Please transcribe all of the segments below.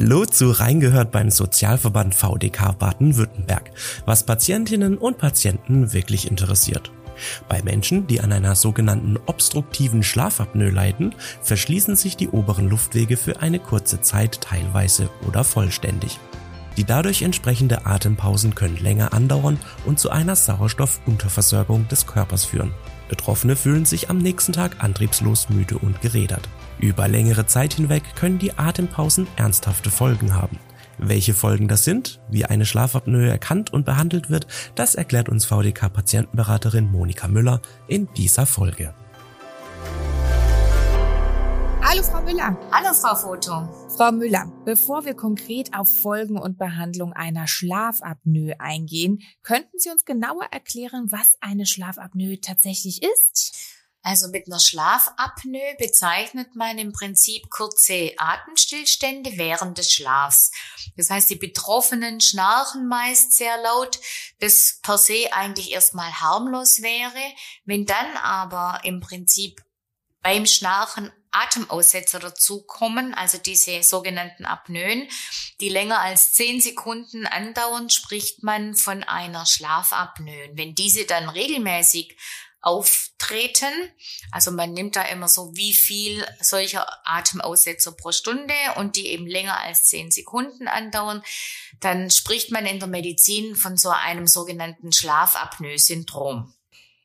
Hallo zu Reingehört beim Sozialverband VDK Baden-Württemberg, was Patientinnen und Patienten wirklich interessiert. Bei Menschen, die an einer sogenannten obstruktiven Schlafapnoe leiden, verschließen sich die oberen Luftwege für eine kurze Zeit teilweise oder vollständig. Die dadurch entsprechende Atempausen können länger andauern und zu einer Sauerstoffunterversorgung des Körpers führen. Betroffene fühlen sich am nächsten Tag antriebslos, müde und gerädert. Über längere Zeit hinweg können die Atempausen ernsthafte Folgen haben. Welche Folgen das sind, wie eine Schlafapnoe erkannt und behandelt wird, das erklärt uns VDK-Patientenberaterin Monika Müller in dieser Folge. Hallo Frau Müller. Hallo Frau Foto. Frau Müller, bevor wir konkret auf Folgen und Behandlung einer Schlafapnoe eingehen, könnten Sie uns genauer erklären, was eine Schlafapnoe tatsächlich ist? Also mit einer Schlafapnoe bezeichnet man im Prinzip kurze Atemstillstände während des Schlafs. Das heißt, die Betroffenen schnarchen meist sehr laut, das per se eigentlich erstmal harmlos wäre. Wenn dann aber im Prinzip beim Schnarchen Atemaussetzer dazukommen, also diese sogenannten Apnoen, die länger als zehn Sekunden andauern, spricht man von einer Schlafapnoe. Wenn diese dann regelmäßig auftreten. Also man nimmt da immer so wie viel solcher Atemaussetzer pro Stunde und die eben länger als zehn Sekunden andauern. Dann spricht man in der Medizin von so einem sogenannten Schlafapnoe-Syndrom.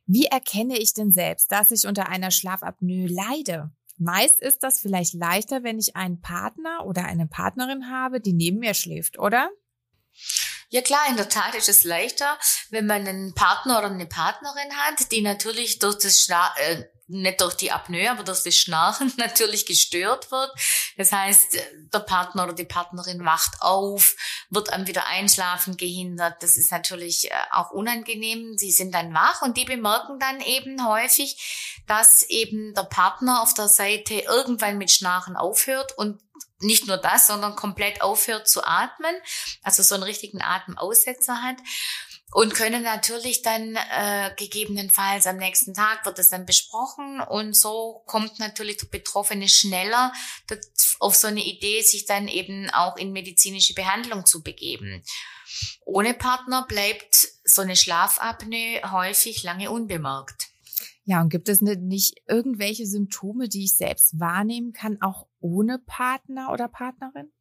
Wie erkenne ich denn selbst, dass ich unter einer Schlafapnoe leide? Meist ist das vielleicht leichter, wenn ich einen Partner oder eine Partnerin habe, die neben mir schläft, oder? Ja klar, in der Tat ist es leichter, wenn man einen Partner oder eine Partnerin hat, die natürlich durch das Schna äh, nicht durch die Apnoe, aber durch das Schnarchen natürlich gestört wird. Das heißt, der Partner oder die Partnerin wacht auf, wird am Wiedereinschlafen gehindert. Das ist natürlich äh, auch unangenehm. Sie sind dann wach und die bemerken dann eben häufig, dass eben der Partner auf der Seite irgendwann mit Schnarchen aufhört und nicht nur das, sondern komplett aufhört zu atmen, also so einen richtigen Atemaussetzer hat und können natürlich dann äh, gegebenenfalls am nächsten Tag wird es dann besprochen und so kommt natürlich der Betroffene schneller auf so eine Idee, sich dann eben auch in medizinische Behandlung zu begeben. Ohne Partner bleibt so eine Schlafapnoe häufig lange unbemerkt. Ja, und gibt es nicht irgendwelche Symptome, die ich selbst wahrnehmen kann, auch ohne Partner oder Partnerin?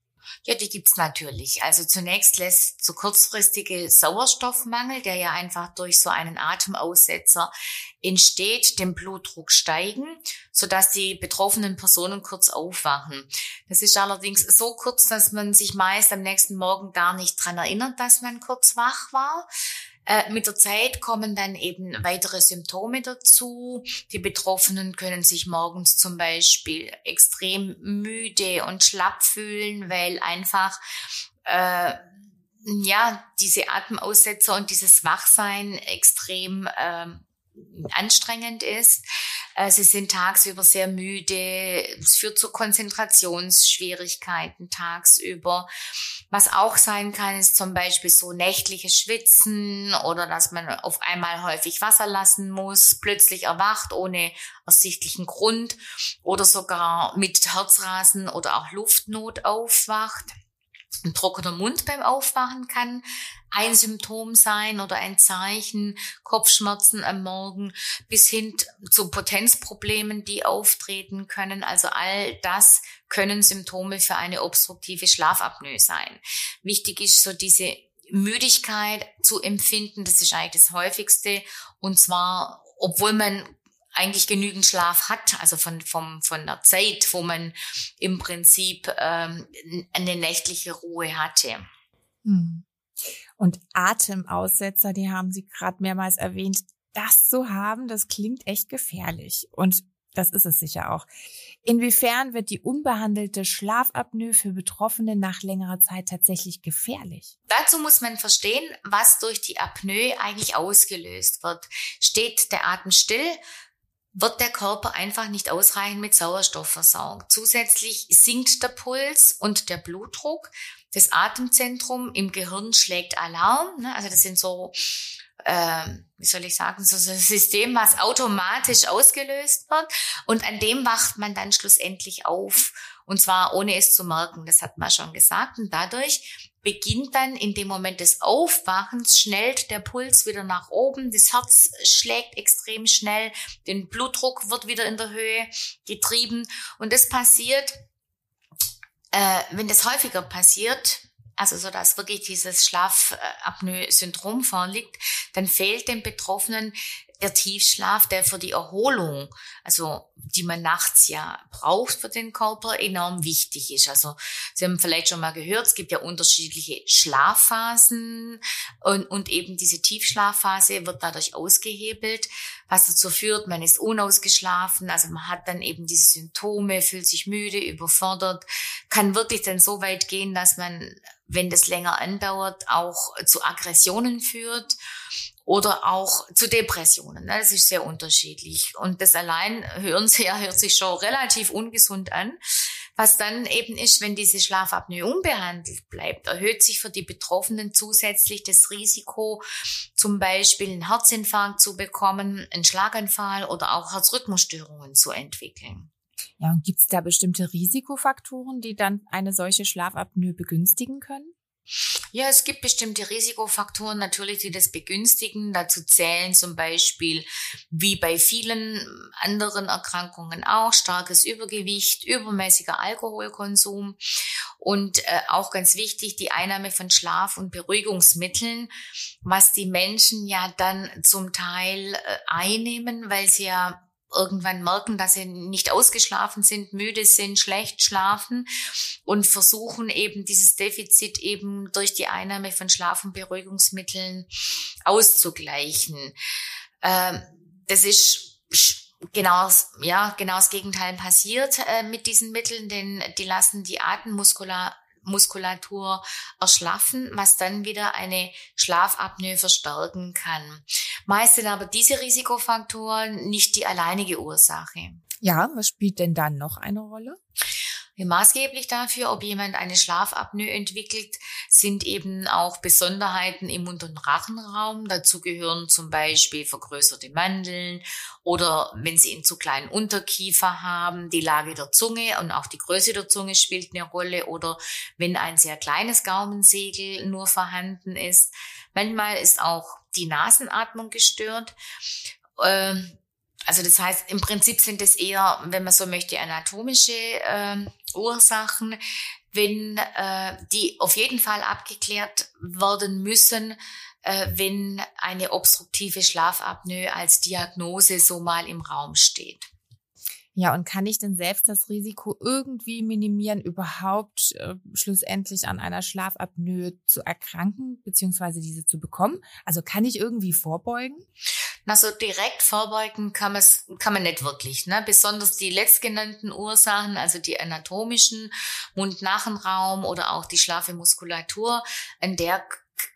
Ja, die gibt's natürlich. Also zunächst lässt so kurzfristige Sauerstoffmangel, der ja einfach durch so einen Atemaussetzer entsteht, den Blutdruck steigen, sodass die betroffenen Personen kurz aufwachen. Das ist allerdings so kurz, dass man sich meist am nächsten Morgen gar nicht dran erinnert, dass man kurz wach war. Äh, mit der Zeit kommen dann eben weitere Symptome dazu. Die Betroffenen können sich morgens zum Beispiel extrem müde und schlapp fühlen, weil einfach äh, ja diese Atemaussetzer und dieses Wachsein extrem äh, anstrengend ist. Äh, sie sind tagsüber sehr müde. Es führt zu Konzentrationsschwierigkeiten tagsüber. Was auch sein kann, ist zum Beispiel so nächtliches Schwitzen oder dass man auf einmal häufig Wasser lassen muss, plötzlich erwacht ohne ersichtlichen Grund oder sogar mit Herzrasen oder auch Luftnot aufwacht. Ein trockener Mund beim Aufwachen kann ein Symptom sein oder ein Zeichen, Kopfschmerzen am Morgen bis hin zu Potenzproblemen, die auftreten können. Also all das können Symptome für eine obstruktive Schlafapnoe sein. Wichtig ist so diese Müdigkeit zu empfinden, das ist eigentlich das häufigste und zwar, obwohl man eigentlich genügend Schlaf hat, also von, vom, von der Zeit, wo man im Prinzip ähm, eine nächtliche Ruhe hatte. Hm. Und Atemaussetzer, die haben Sie gerade mehrmals erwähnt, das zu haben, das klingt echt gefährlich. Und das ist es sicher auch. Inwiefern wird die unbehandelte Schlafapnoe für Betroffene nach längerer Zeit tatsächlich gefährlich? Dazu muss man verstehen, was durch die Apnoe eigentlich ausgelöst wird. Steht der Atem still, wird der Körper einfach nicht ausreichend mit Sauerstoff versorgt. Zusätzlich sinkt der Puls und der Blutdruck. Das Atemzentrum im Gehirn schlägt Alarm. Ne? Also das sind so, äh, wie soll ich sagen, so, so ein System, was automatisch ausgelöst wird. Und an dem wacht man dann schlussendlich auf. Und zwar ohne es zu merken, das hat man schon gesagt. Und dadurch beginnt dann in dem Moment des Aufwachens, schnellt der Puls wieder nach oben, das Herz schlägt extrem schnell, den Blutdruck wird wieder in der Höhe getrieben. Und das passiert, äh, wenn das häufiger passiert, also so dass wirklich dieses Schlafapnoe-Syndrom vorliegt, dann fehlt dem Betroffenen der Tiefschlaf, der für die Erholung, also die man nachts ja braucht für den Körper, enorm wichtig ist. Also Sie haben vielleicht schon mal gehört, es gibt ja unterschiedliche Schlafphasen und, und eben diese Tiefschlafphase wird dadurch ausgehebelt, was dazu führt, man ist unausgeschlafen, also man hat dann eben diese Symptome, fühlt sich müde, überfordert, kann wirklich dann so weit gehen, dass man, wenn das länger andauert, auch zu Aggressionen führt oder auch zu Depressionen. Ne? Das ist sehr unterschiedlich. Und das allein hören Sie ja, hört sich schon relativ ungesund an. Was dann eben ist, wenn diese Schlafapnoe unbehandelt bleibt, erhöht sich für die Betroffenen zusätzlich das Risiko, zum Beispiel einen Herzinfarkt zu bekommen, einen Schlaganfall oder auch Herzrhythmusstörungen zu entwickeln. Ja, und gibt es da bestimmte Risikofaktoren, die dann eine solche Schlafapnoe begünstigen können? Ja, es gibt bestimmte Risikofaktoren natürlich, die das begünstigen. Dazu zählen zum Beispiel, wie bei vielen anderen Erkrankungen auch, starkes Übergewicht, übermäßiger Alkoholkonsum und äh, auch ganz wichtig, die Einnahme von Schlaf- und Beruhigungsmitteln, was die Menschen ja dann zum Teil äh, einnehmen, weil sie ja irgendwann merken, dass sie nicht ausgeschlafen sind, müde sind, schlecht schlafen und versuchen eben dieses Defizit eben durch die Einnahme von Schlafenberuhigungsmitteln auszugleichen. Ähm, das ist genau, ja, genau das Gegenteil passiert äh, mit diesen Mitteln, denn die lassen die Atemmuskulatur Muskulatur erschlaffen, was dann wieder eine Schlafapnoe verstärken kann. Meist sind aber diese Risikofaktoren nicht die alleinige Ursache. Ja, was spielt denn dann noch eine Rolle? Maßgeblich dafür, ob jemand eine Schlafapnoe entwickelt, sind eben auch Besonderheiten im Mund- und Rachenraum. Dazu gehören zum Beispiel vergrößerte Mandeln oder wenn sie einen zu kleinen Unterkiefer haben, die Lage der Zunge und auch die Größe der Zunge spielt eine Rolle oder wenn ein sehr kleines Gaumensegel nur vorhanden ist. Manchmal ist auch die Nasenatmung gestört. Ähm, also das heißt, im Prinzip sind es eher, wenn man so möchte, anatomische äh, Ursachen, wenn äh, die auf jeden Fall abgeklärt werden müssen, äh, wenn eine obstruktive Schlafapnoe als Diagnose so mal im Raum steht. Ja, und kann ich denn selbst das Risiko irgendwie minimieren, überhaupt äh, schlussendlich an einer Schlafapnoe zu erkranken, beziehungsweise diese zu bekommen? Also kann ich irgendwie vorbeugen? Na, so direkt vorbeugen kann, man's, kann man nicht wirklich. Ne? Besonders die letztgenannten Ursachen, also die anatomischen, Mund-Nachenraum oder auch die schlafe Muskulatur, an der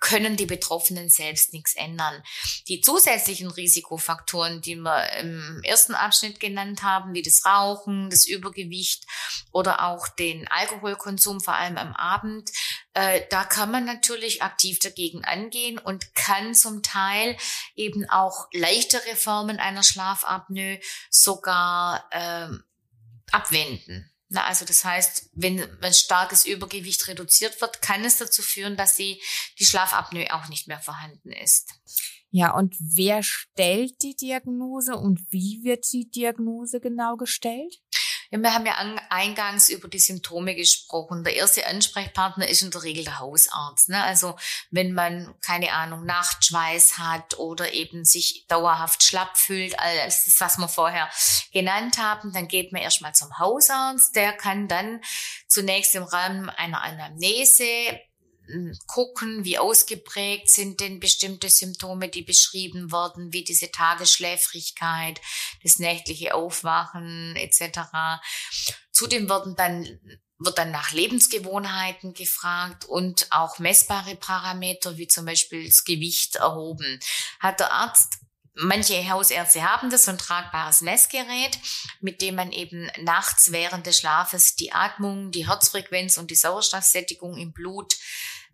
können die Betroffenen selbst nichts ändern. Die zusätzlichen Risikofaktoren, die wir im ersten Abschnitt genannt haben, wie das Rauchen, das Übergewicht oder auch den Alkoholkonsum, vor allem am Abend, äh, da kann man natürlich aktiv dagegen angehen und kann zum Teil eben auch leichtere Formen einer Schlafapnoe sogar äh, abwenden. Na, also das heißt, wenn ein starkes Übergewicht reduziert wird, kann es dazu führen, dass die, die Schlafapnoe auch nicht mehr vorhanden ist. Ja, und wer stellt die Diagnose und wie wird die Diagnose genau gestellt? Ja, wir haben ja eingangs über die Symptome gesprochen. Der erste Ansprechpartner ist in der Regel der Hausarzt. Ne? Also wenn man, keine Ahnung, Nachtschweiß hat oder eben sich dauerhaft schlapp fühlt, als das, was wir vorher genannt haben, dann geht man erstmal zum Hausarzt. Der kann dann zunächst im Rahmen einer Anamnese gucken, wie ausgeprägt sind denn bestimmte Symptome, die beschrieben wurden, wie diese Tagesschläfrigkeit, das nächtliche Aufwachen etc. Zudem werden dann wird dann nach Lebensgewohnheiten gefragt und auch messbare Parameter wie zum Beispiel das Gewicht erhoben. Hat der Arzt Manche Hausärzte haben das, so ein tragbares Messgerät, mit dem man eben nachts während des Schlafes die Atmung, die Herzfrequenz und die Sauerstoffsättigung im Blut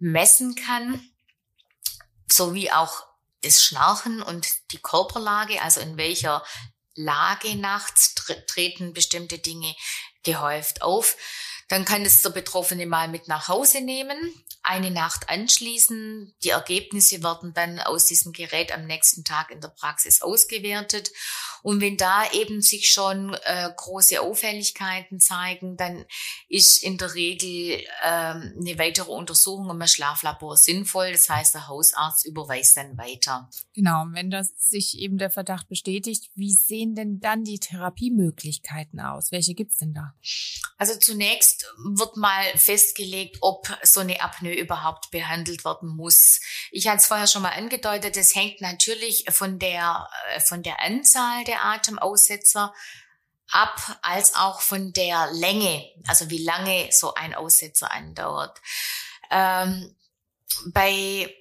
messen kann, sowie auch das Schnarchen und die Körperlage, also in welcher Lage nachts treten bestimmte Dinge gehäuft auf. Dann kann es der Betroffene mal mit nach Hause nehmen, eine Nacht anschließen. Die Ergebnisse werden dann aus diesem Gerät am nächsten Tag in der Praxis ausgewertet. Und wenn da eben sich schon äh, große Auffälligkeiten zeigen, dann ist in der Regel ähm, eine weitere Untersuchung im Schlaflabor sinnvoll. Das heißt, der Hausarzt überweist dann weiter. Genau, wenn das sich eben der Verdacht bestätigt, wie sehen denn dann die Therapiemöglichkeiten aus? Welche gibt's denn da? Also zunächst wird mal festgelegt, ob so eine Apnoe überhaupt behandelt werden muss. Ich hatte es vorher schon mal angedeutet, das hängt natürlich von der, äh, von der Anzahl der Atemaussetzer ab, als auch von der Länge, also wie lange so ein Aussetzer andauert. Ähm, bei,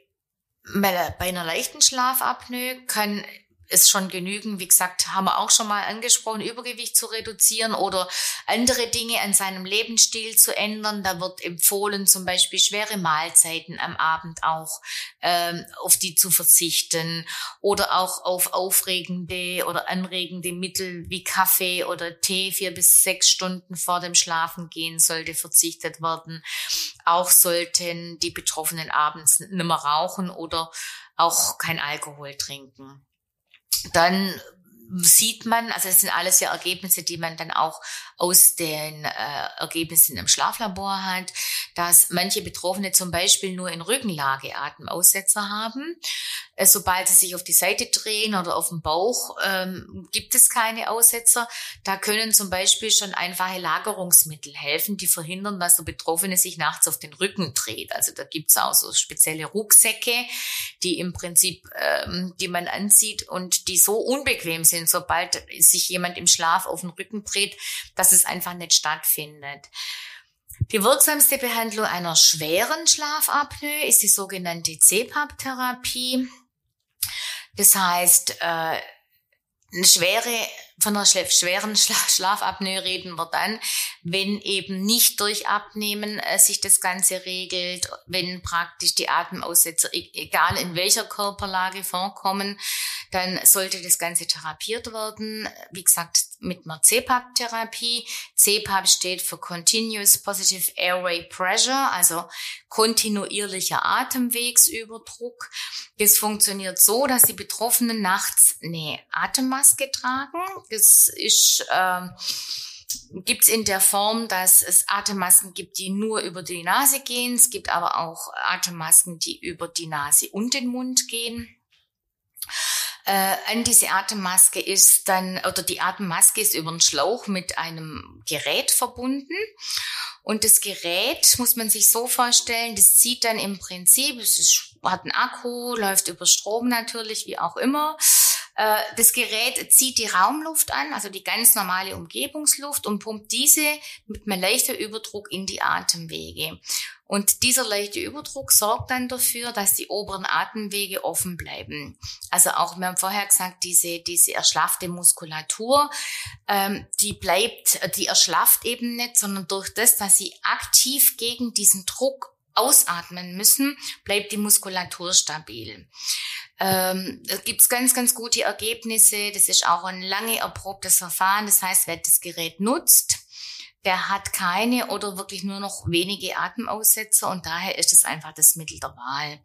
bei einer leichten Schlafapnoe kann ist schon genügen. Wie gesagt, haben wir auch schon mal angesprochen, Übergewicht zu reduzieren oder andere Dinge an seinem Lebensstil zu ändern. Da wird empfohlen, zum Beispiel schwere Mahlzeiten am Abend auch ähm, auf die zu verzichten oder auch auf aufregende oder anregende Mittel wie Kaffee oder Tee vier bis sechs Stunden vor dem Schlafengehen sollte verzichtet werden. Auch sollten die Betroffenen abends nicht mehr rauchen oder auch kein Alkohol trinken dann sieht man, also es sind alles ja Ergebnisse, die man dann auch aus den äh, Ergebnissen im Schlaflabor hat, dass manche Betroffene zum Beispiel nur in Rückenlage Atemaussetzer haben. Äh, sobald sie sich auf die Seite drehen oder auf dem Bauch, ähm, gibt es keine Aussetzer. Da können zum Beispiel schon einfache Lagerungsmittel helfen, die verhindern, dass der Betroffene sich nachts auf den Rücken dreht. Also da gibt's auch so spezielle Rucksäcke, die im Prinzip, ähm, die man anzieht und die so unbequem sind, sobald sich jemand im Schlaf auf den Rücken dreht, dass es einfach nicht stattfindet. Die wirksamste Behandlung einer schweren Schlafapnoe ist die sogenannte CPAP-Therapie. Das heißt, äh, eine schwere von einer schweren Schlafapnoe reden wir dann, wenn eben nicht durch Abnehmen äh, sich das Ganze regelt, wenn praktisch die Atemaussetzer, e-, egal in welcher Körperlage vorkommen, dann sollte das Ganze therapiert werden. Wie gesagt, mit einer CPAP-Therapie. CPAP steht für Continuous Positive Airway Pressure, also kontinuierlicher Atemwegsüberdruck. Das funktioniert so, dass die Betroffenen nachts eine Atemmaske tragen das ist, äh, gibt es in der Form, dass es Atemmasken gibt, die nur über die Nase gehen. Es gibt aber auch Atemmasken, die über die Nase und den Mund gehen. Äh, an diese Atemmaske ist dann, oder die Atemmaske ist über einen Schlauch mit einem Gerät verbunden. Und das Gerät muss man sich so vorstellen, das zieht dann im Prinzip, es ist, hat einen Akku, läuft über Strom natürlich, wie auch immer. Äh, das Gerät zieht die Raumluft an, also die ganz normale Umgebungsluft und pumpt diese mit einem leichten Überdruck in die Atemwege. Und dieser leichte Überdruck sorgt dann dafür, dass die oberen Atemwege offen bleiben. Also auch, wir haben vorher gesagt, diese, diese erschlaffte Muskulatur, ähm, die bleibt, die erschlafft eben nicht, sondern durch das, dass sie aktiv gegen diesen Druck ausatmen müssen, bleibt die Muskulatur stabil. Ähm, da gibt's ganz, ganz gute Ergebnisse. Das ist auch ein lange erprobtes Verfahren. Das heißt, wer das Gerät nutzt, der hat keine oder wirklich nur noch wenige Atemaussetzer und daher ist es einfach das Mittel der Wahl.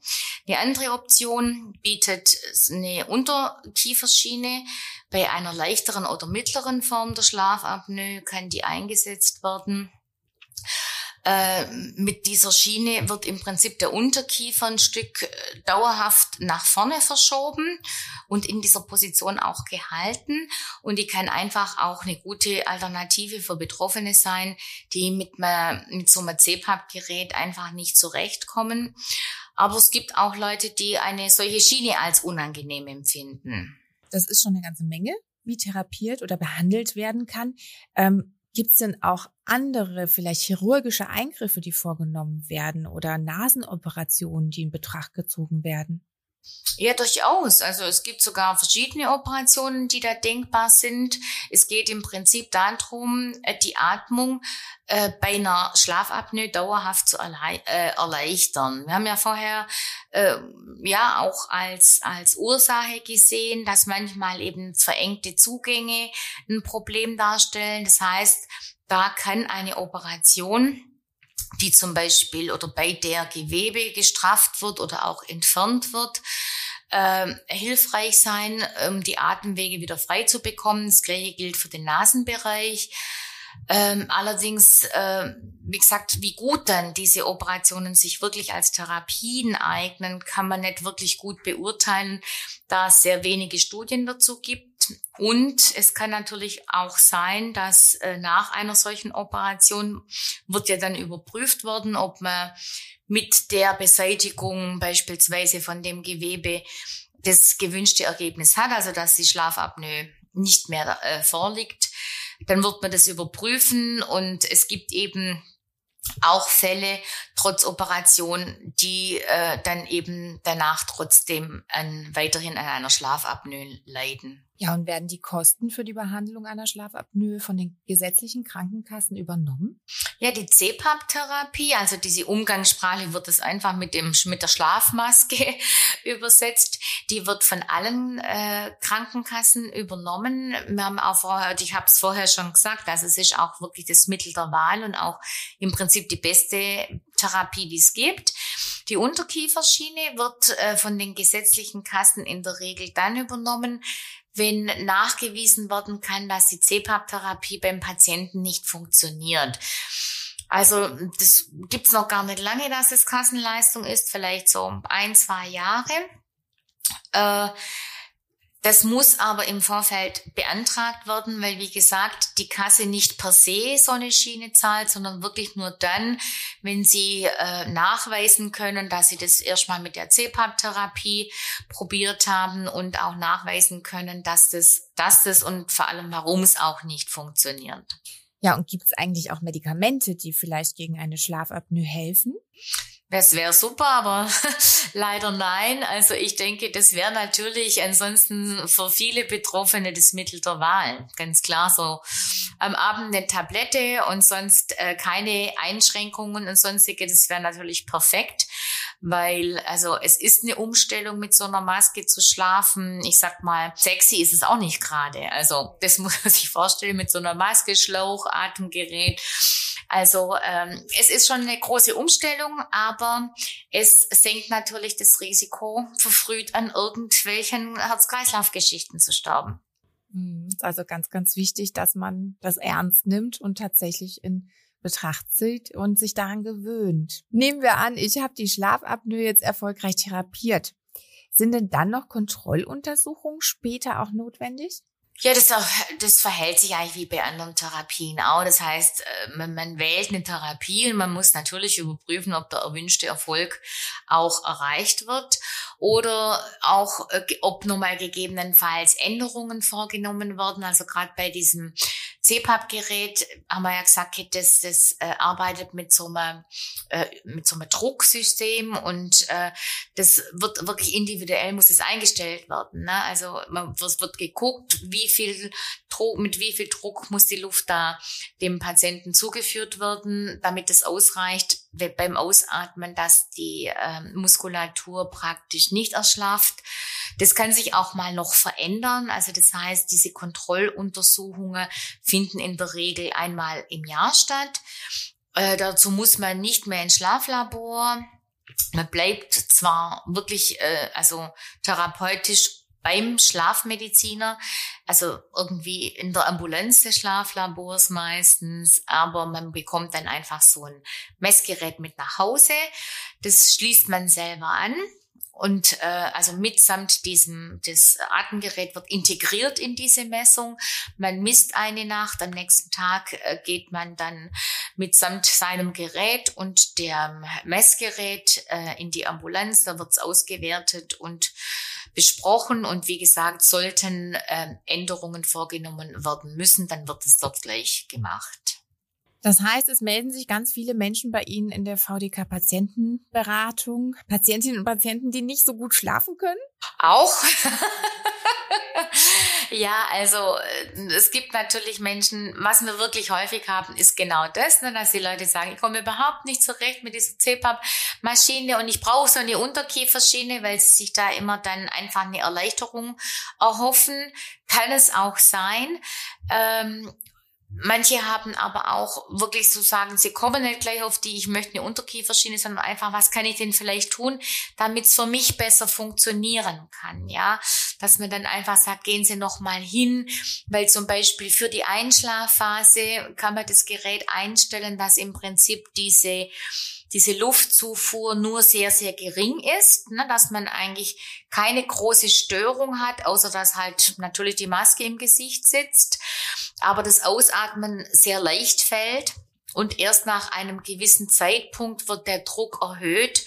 Die andere Option bietet eine Unterkieferschiene. Bei einer leichteren oder mittleren Form der Schlafapnoe kann die eingesetzt werden. Äh, mit dieser Schiene wird im Prinzip der Unterkiefer ein Stück äh, dauerhaft nach vorne verschoben und in dieser Position auch gehalten. Und die kann einfach auch eine gute Alternative für Betroffene sein, die mit, mit so einem CPAP-Gerät einfach nicht zurechtkommen. Aber es gibt auch Leute, die eine solche Schiene als unangenehm empfinden. Das ist schon eine ganze Menge, wie therapiert oder behandelt werden kann. Ähm Gibt es denn auch andere, vielleicht chirurgische Eingriffe, die vorgenommen werden oder Nasenoperationen, die in Betracht gezogen werden? Ja, durchaus. Also es gibt sogar verschiedene Operationen, die da denkbar sind. Es geht im Prinzip darum, äh, die Atmung äh, bei einer Schlafapnoe dauerhaft zu äh, erleichtern. Wir haben ja vorher äh, ja auch als, als Ursache gesehen, dass manchmal eben verengte Zugänge ein Problem darstellen. Das heißt, da kann eine Operation die zum Beispiel oder bei der Gewebe gestrafft wird oder auch entfernt wird, äh, hilfreich sein, um die Atemwege wieder frei zu bekommen. Das gleiche gilt für den Nasenbereich. Ähm, allerdings, äh, wie gesagt, wie gut dann diese Operationen sich wirklich als Therapien eignen, kann man nicht wirklich gut beurteilen, da es sehr wenige Studien dazu gibt. Und es kann natürlich auch sein, dass äh, nach einer solchen Operation wird ja dann überprüft worden, ob man mit der Beseitigung beispielsweise von dem Gewebe das gewünschte Ergebnis hat, also dass die Schlafapnoe nicht mehr äh, vorliegt dann wird man das überprüfen und es gibt eben auch Fälle trotz Operation, die äh, dann eben danach trotzdem an, weiterhin an einer Schlafapnoe leiden. Ja, und werden die Kosten für die Behandlung einer Schlafapnoe von den gesetzlichen Krankenkassen übernommen? Ja, die CPAP-Therapie, also diese Umgangssprache wird es einfach mit dem mit der Schlafmaske übersetzt. Die wird von allen äh, Krankenkassen übernommen. Wir haben auch vorher, ich habe es vorher schon gesagt, also es ist auch wirklich das Mittel der Wahl und auch im Prinzip die beste Therapie, die es gibt. Die Unterkieferschiene wird äh, von den gesetzlichen Kassen in der Regel dann übernommen, wenn nachgewiesen werden kann, dass die CPAP-Therapie beim Patienten nicht funktioniert. Also das gibt's noch gar nicht lange, dass es Kassenleistung ist, vielleicht so ein, zwei Jahre. Äh, das muss aber im Vorfeld beantragt werden, weil wie gesagt, die Kasse nicht per se so eine Schiene zahlt, sondern wirklich nur dann, wenn sie äh, nachweisen können, dass sie das erstmal mit der CPAP-Therapie probiert haben und auch nachweisen können, dass das, dass das und vor allem warum es auch nicht funktioniert. Ja, und gibt es eigentlich auch Medikamente, die vielleicht gegen eine Schlafapnoe helfen? Das wäre super, aber leider nein. Also ich denke, das wäre natürlich ansonsten für viele Betroffene das Mittel der Wahl. Ganz klar so am Abend eine Tablette und sonst äh, keine Einschränkungen und sonstige, das wäre natürlich perfekt weil also es ist eine Umstellung mit so einer Maske zu schlafen. Ich sag mal, sexy ist es auch nicht gerade. Also das muss man sich vorstellen mit so einer Maske, Schlauch, Atemgerät. Also ähm, es ist schon eine große Umstellung, aber es senkt natürlich das Risiko, verfrüht an irgendwelchen Herz-Kreislauf-Geschichten zu sterben. Hm, also ganz, ganz wichtig, dass man das ernst nimmt und tatsächlich in Betracht zieht und sich daran gewöhnt. Nehmen wir an, ich habe die Schlafapnoe jetzt erfolgreich therapiert. Sind denn dann noch Kontrolluntersuchungen später auch notwendig? Ja, das, das verhält sich eigentlich wie bei anderen Therapien auch. Das heißt, äh, man, man wählt eine Therapie und man muss natürlich überprüfen, ob der erwünschte Erfolg auch erreicht wird oder auch, äh, ob nochmal gegebenenfalls Änderungen vorgenommen werden. Also gerade bei diesem CPAP-Gerät haben wir ja gesagt, das, das äh, arbeitet mit so einem äh, mit so einem Drucksystem und äh, das wird wirklich individuell muss es eingestellt werden. Ne? Also man, es wird geguckt, wie viel Druck, mit wie viel Druck muss die Luft da dem Patienten zugeführt werden, damit es ausreicht beim Ausatmen, dass die äh, Muskulatur praktisch nicht erschlafft. Das kann sich auch mal noch verändern. Also das heißt, diese Kontrolluntersuchungen finden in der Regel einmal im Jahr statt. Äh, dazu muss man nicht mehr ins Schlaflabor. Man bleibt zwar wirklich, äh, also therapeutisch beim Schlafmediziner, also irgendwie in der Ambulanz des Schlaflabors meistens, aber man bekommt dann einfach so ein Messgerät mit nach Hause. Das schließt man selber an und äh, also mitsamt diesem das Atemgerät wird integriert in diese Messung. Man misst eine Nacht, am nächsten Tag äh, geht man dann mitsamt seinem Gerät und der Messgerät äh, in die Ambulanz. Da wird's ausgewertet und besprochen und wie gesagt, sollten äh, Änderungen vorgenommen werden müssen, dann wird es dort gleich gemacht. Das heißt, es melden sich ganz viele Menschen bei Ihnen in der VDK-Patientenberatung, Patientinnen und Patienten, die nicht so gut schlafen können? Auch. ja, also äh, es gibt natürlich Menschen, was wir wirklich häufig haben, ist genau das, ne, dass die Leute sagen, ich komme überhaupt nicht zurecht mit dieser CPAP-Maschine und ich brauche so eine Unterkieferschiene, weil sie sich da immer dann einfach eine Erleichterung erhoffen. Kann es auch sein. Ähm, Manche haben aber auch wirklich so sagen, sie kommen nicht gleich auf die, ich möchte eine Unterkieferschiene, sondern einfach, was kann ich denn vielleicht tun, damit es für mich besser funktionieren kann, ja? Dass man dann einfach sagt, gehen Sie noch mal hin, weil zum Beispiel für die Einschlafphase kann man das Gerät einstellen, dass im Prinzip diese diese Luftzufuhr nur sehr, sehr gering ist, ne, dass man eigentlich keine große Störung hat, außer dass halt natürlich die Maske im Gesicht sitzt, aber das Ausatmen sehr leicht fällt und erst nach einem gewissen Zeitpunkt wird der Druck erhöht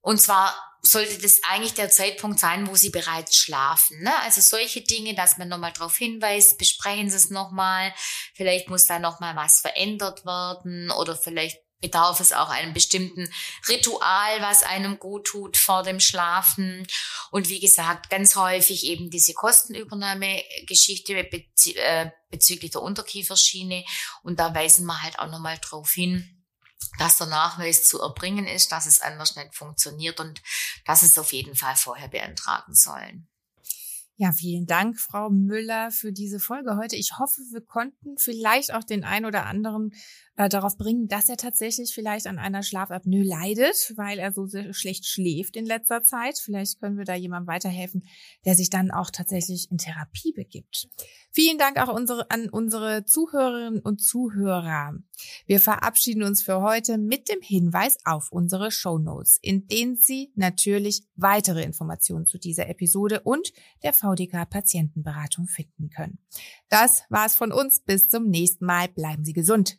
und zwar sollte das eigentlich der Zeitpunkt sein, wo sie bereits schlafen. Ne? Also solche Dinge, dass man nochmal darauf hinweist, besprechen Sie es nochmal, vielleicht muss da nochmal was verändert werden oder vielleicht bedarf es auch einem bestimmten Ritual, was einem gut tut vor dem Schlafen. Und wie gesagt, ganz häufig eben diese Kostenübernahmegeschichte bezü äh, bezüglich der Unterkieferschiene. Und da weisen wir halt auch nochmal drauf hin, dass der Nachweis zu erbringen ist, dass es anders nicht funktioniert und dass es auf jeden Fall vorher beantragen sollen. Ja, vielen Dank, Frau Müller, für diese Folge heute. Ich hoffe, wir konnten vielleicht auch den ein oder anderen äh, darauf bringen, dass er tatsächlich vielleicht an einer Schlafapnoe leidet, weil er so schlecht schläft in letzter Zeit. Vielleicht können wir da jemandem weiterhelfen, der sich dann auch tatsächlich in Therapie begibt. Vielen Dank auch unsere, an unsere Zuhörerinnen und Zuhörer. Wir verabschieden uns für heute mit dem Hinweis auf unsere Show Notes, in denen Sie natürlich weitere Informationen zu dieser Episode und der VDK Patientenberatung finden können. Das war's von uns. Bis zum nächsten Mal. Bleiben Sie gesund.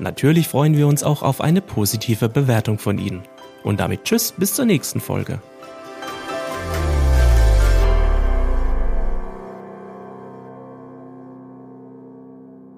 Natürlich freuen wir uns auch auf eine positive Bewertung von Ihnen. Und damit Tschüss, bis zur nächsten Folge.